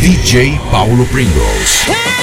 DJ Paulo Pringles.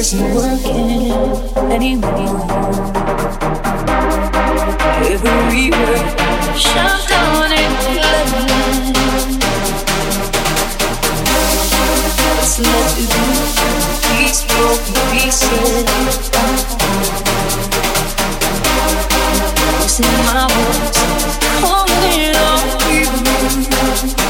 Isn't working anymore. Every word shut down and clever. What's left to do? These broken pieces. Losing my words, calling it all you.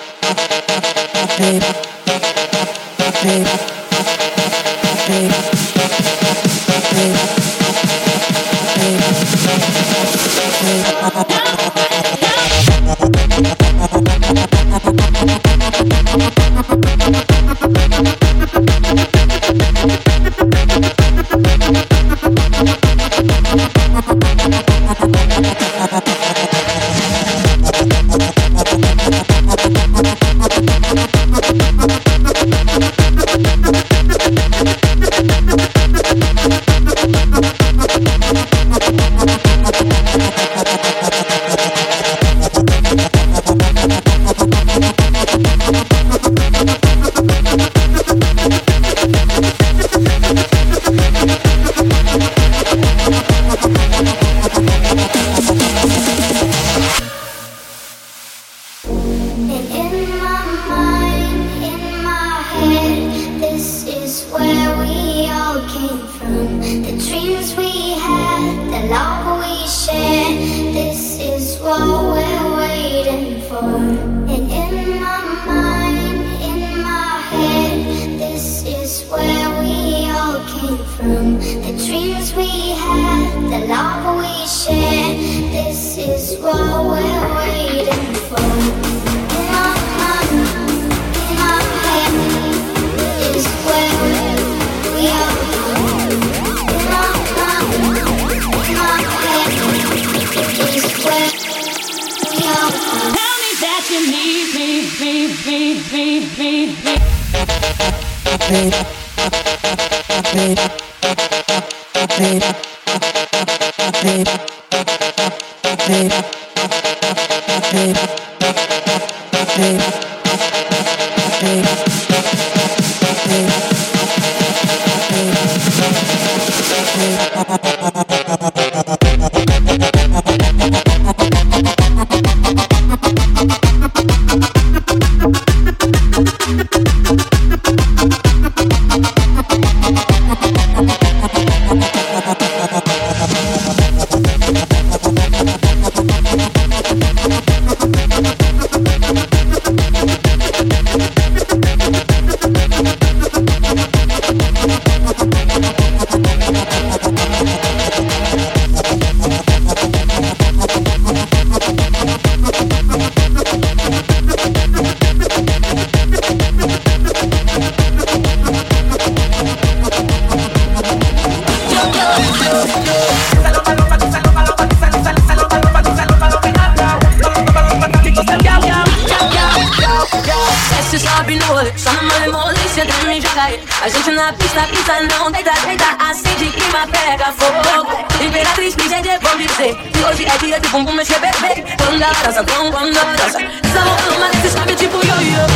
Senta, acende assim, e uma pega fogo. Imperatriz, me gente, vão dizer Que hoje é dia de bumbum mexer bebê Quando ela dança, quando ela dança. Salão ama nesse sabe tipo yo-yo.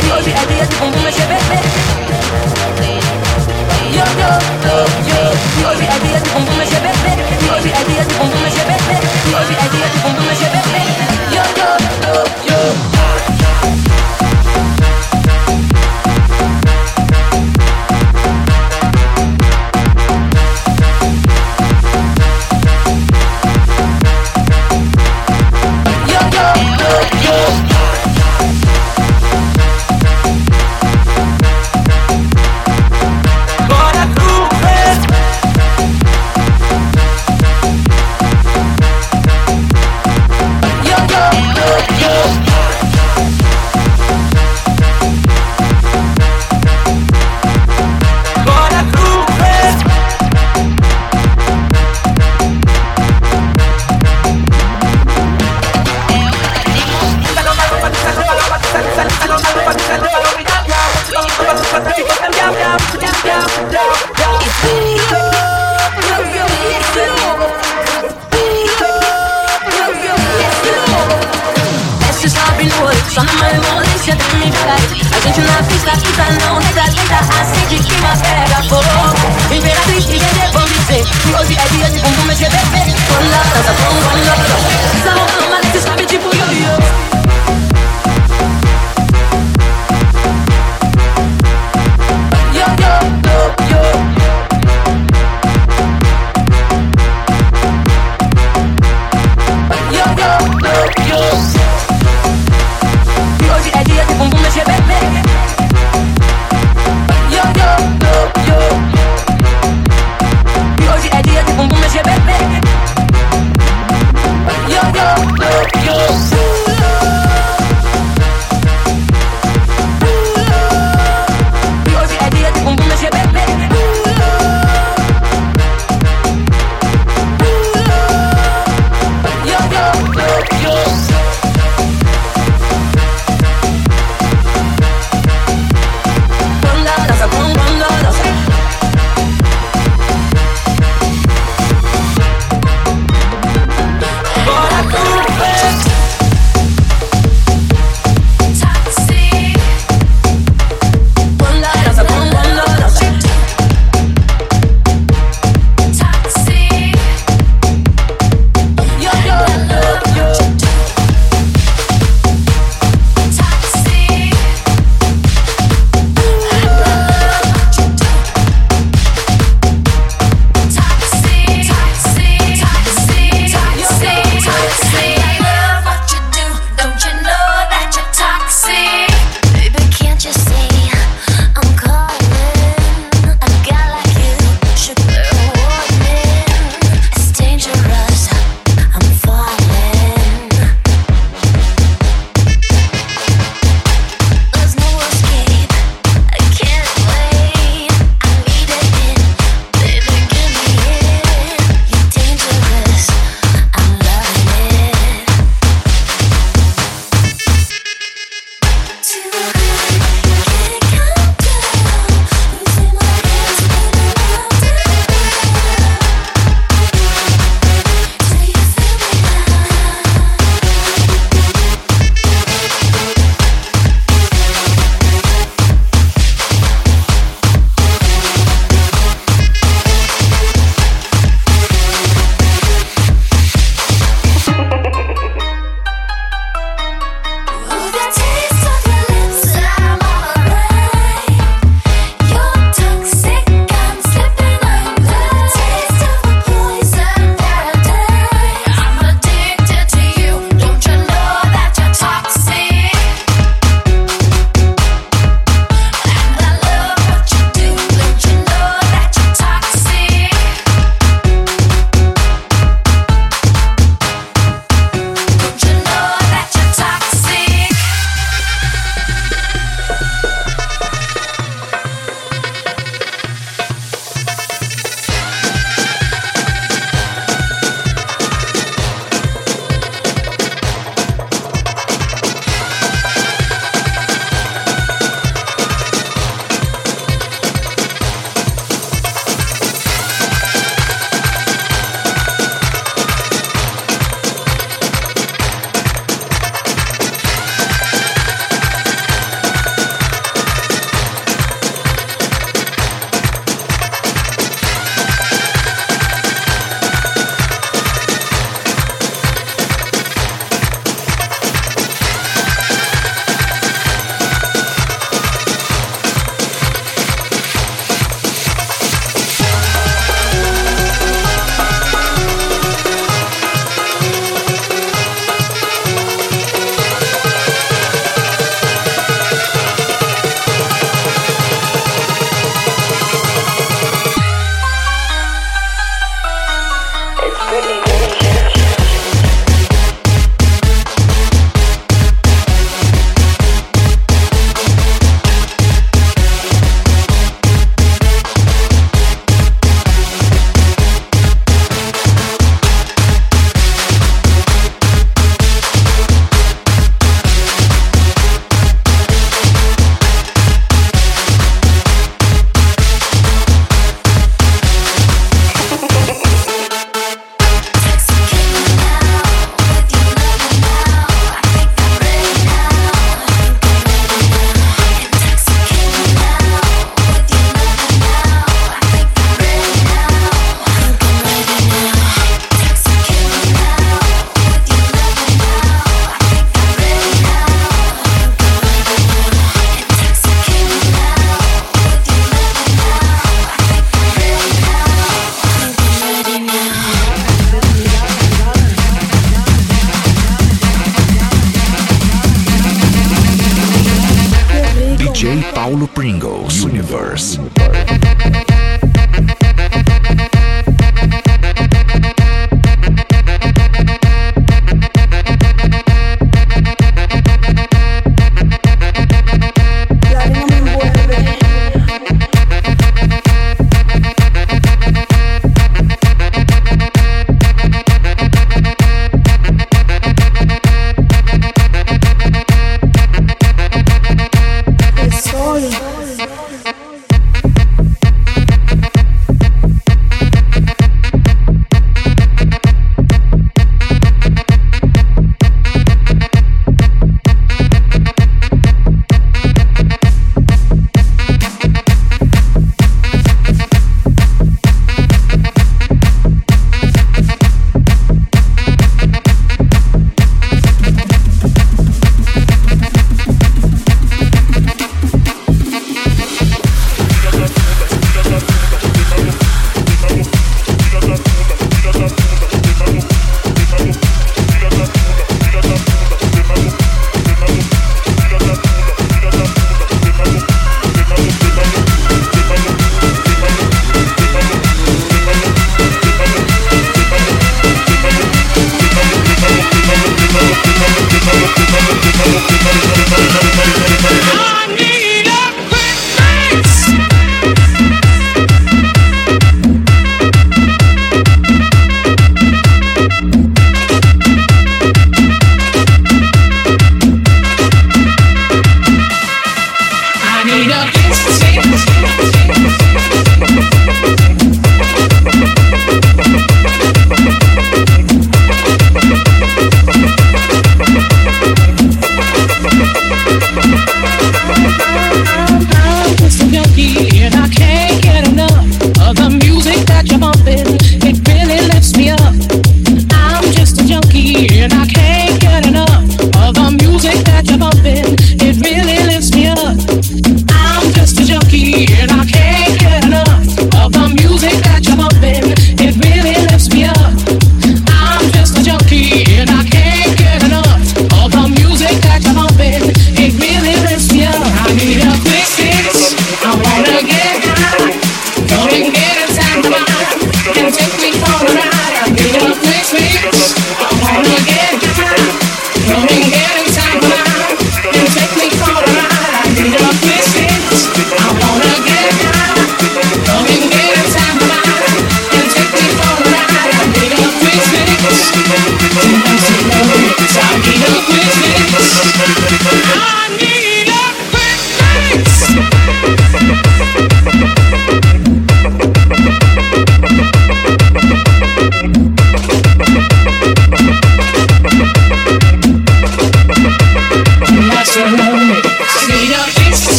Que hoje é dia de bumbum mexer bebê Yo, yo, yo, yo Que hoje é dia de bumbum mexer bebê Que hoje é dia de bumbum mexer bebê Que hoje é dia de bumbum mexer bebê Yo, yo, yo, yo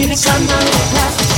need a sunlight.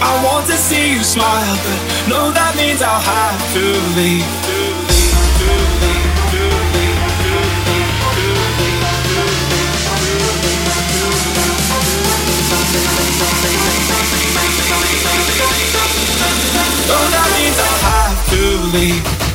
I want to see you smile But no, that means I'll have to leave. No, that means I'll have to leave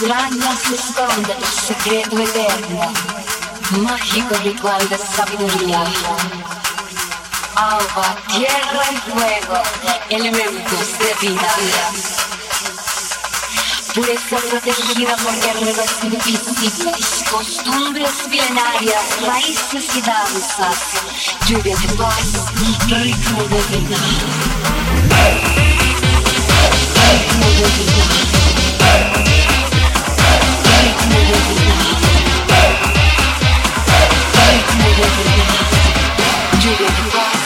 tus rañas esconde secreto eterno, mágico ritual de sabiduría. Agua, tierra y fuego, elementos de vida. Pureza protegida por guerreros invisibles, costumbres milenarias, raíces y danzas, lluvia de paz, ritmo de vida. Ritmo de vida. You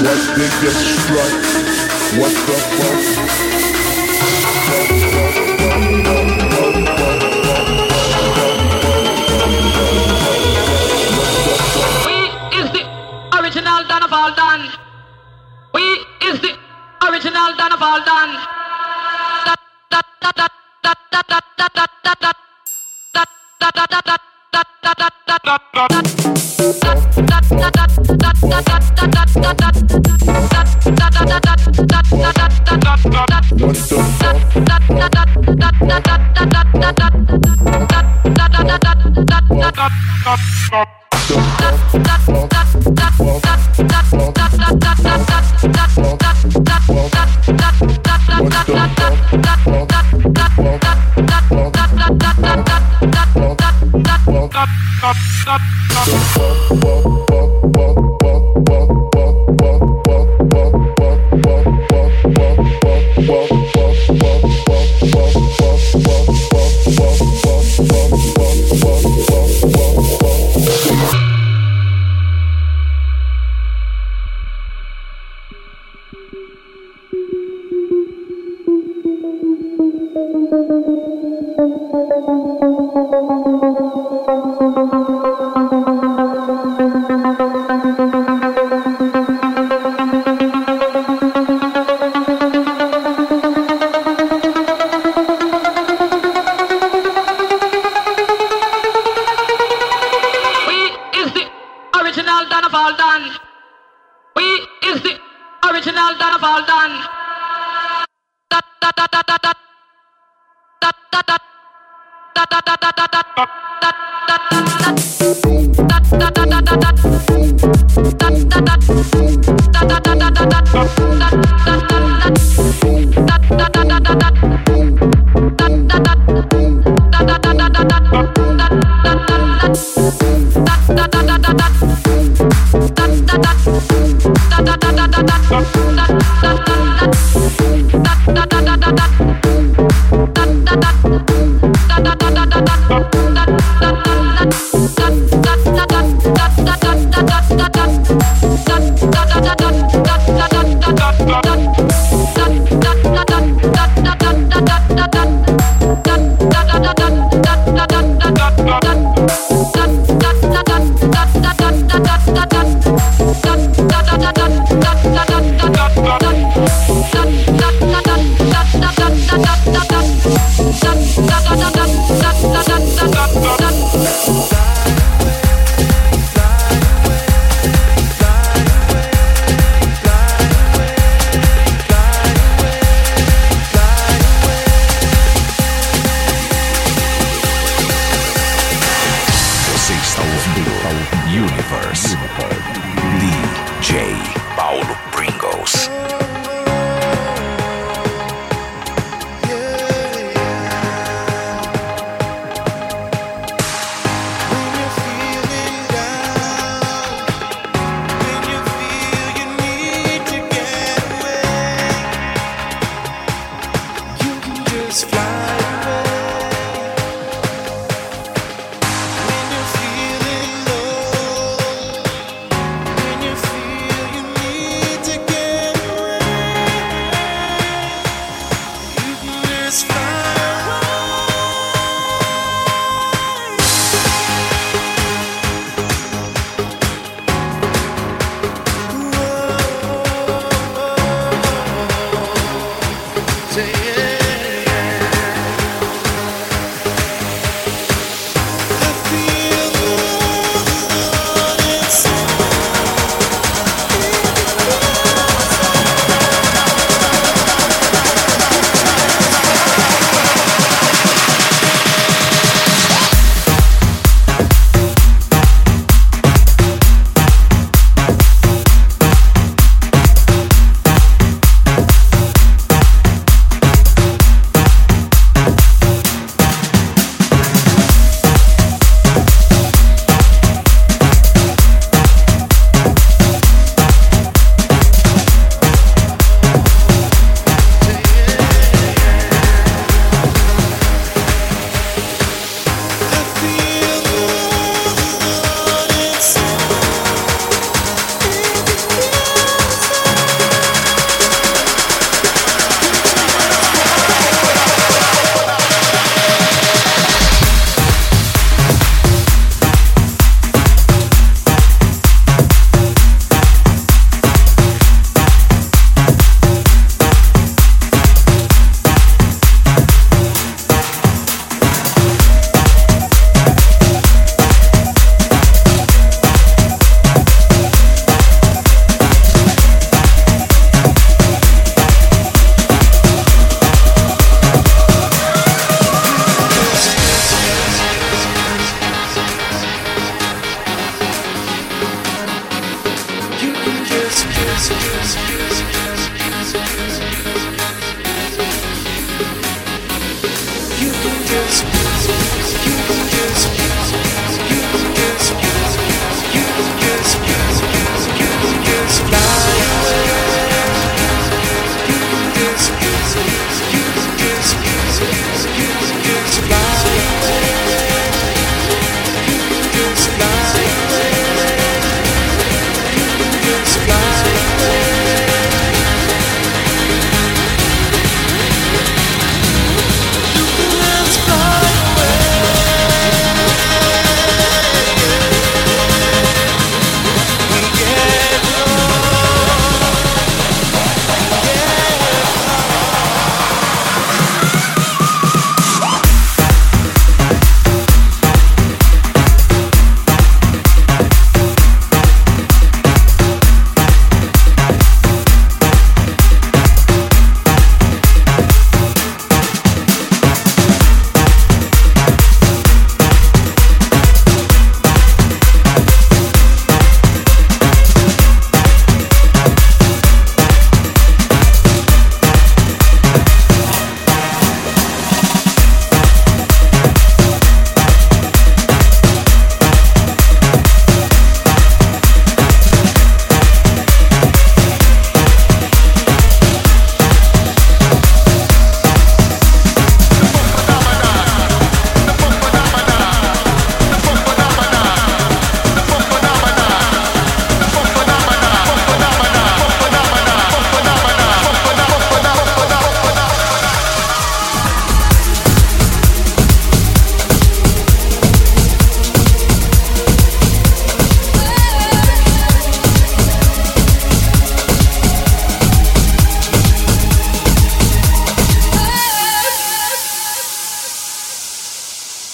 What they get struck, what the up.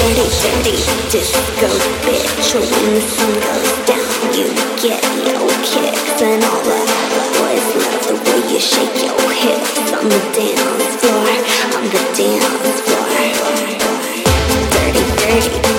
dirty, dirty disco bitch. When the sun goes down, you get your kicks. And all the boys love the way you shake your hips on the dance floor. On the dance floor. Dirty, dirty.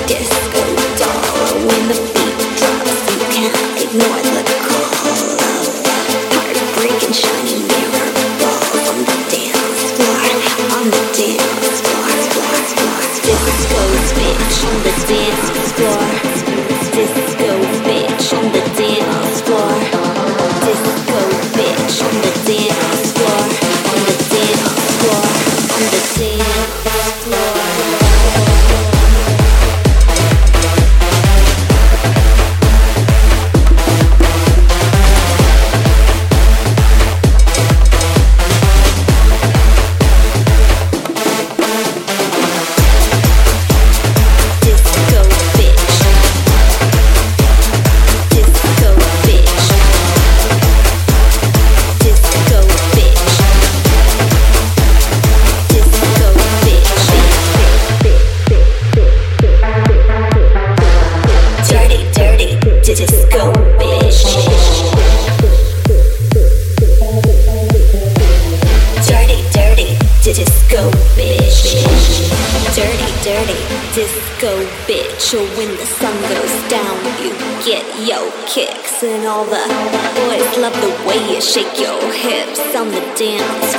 Shake your hips on the dance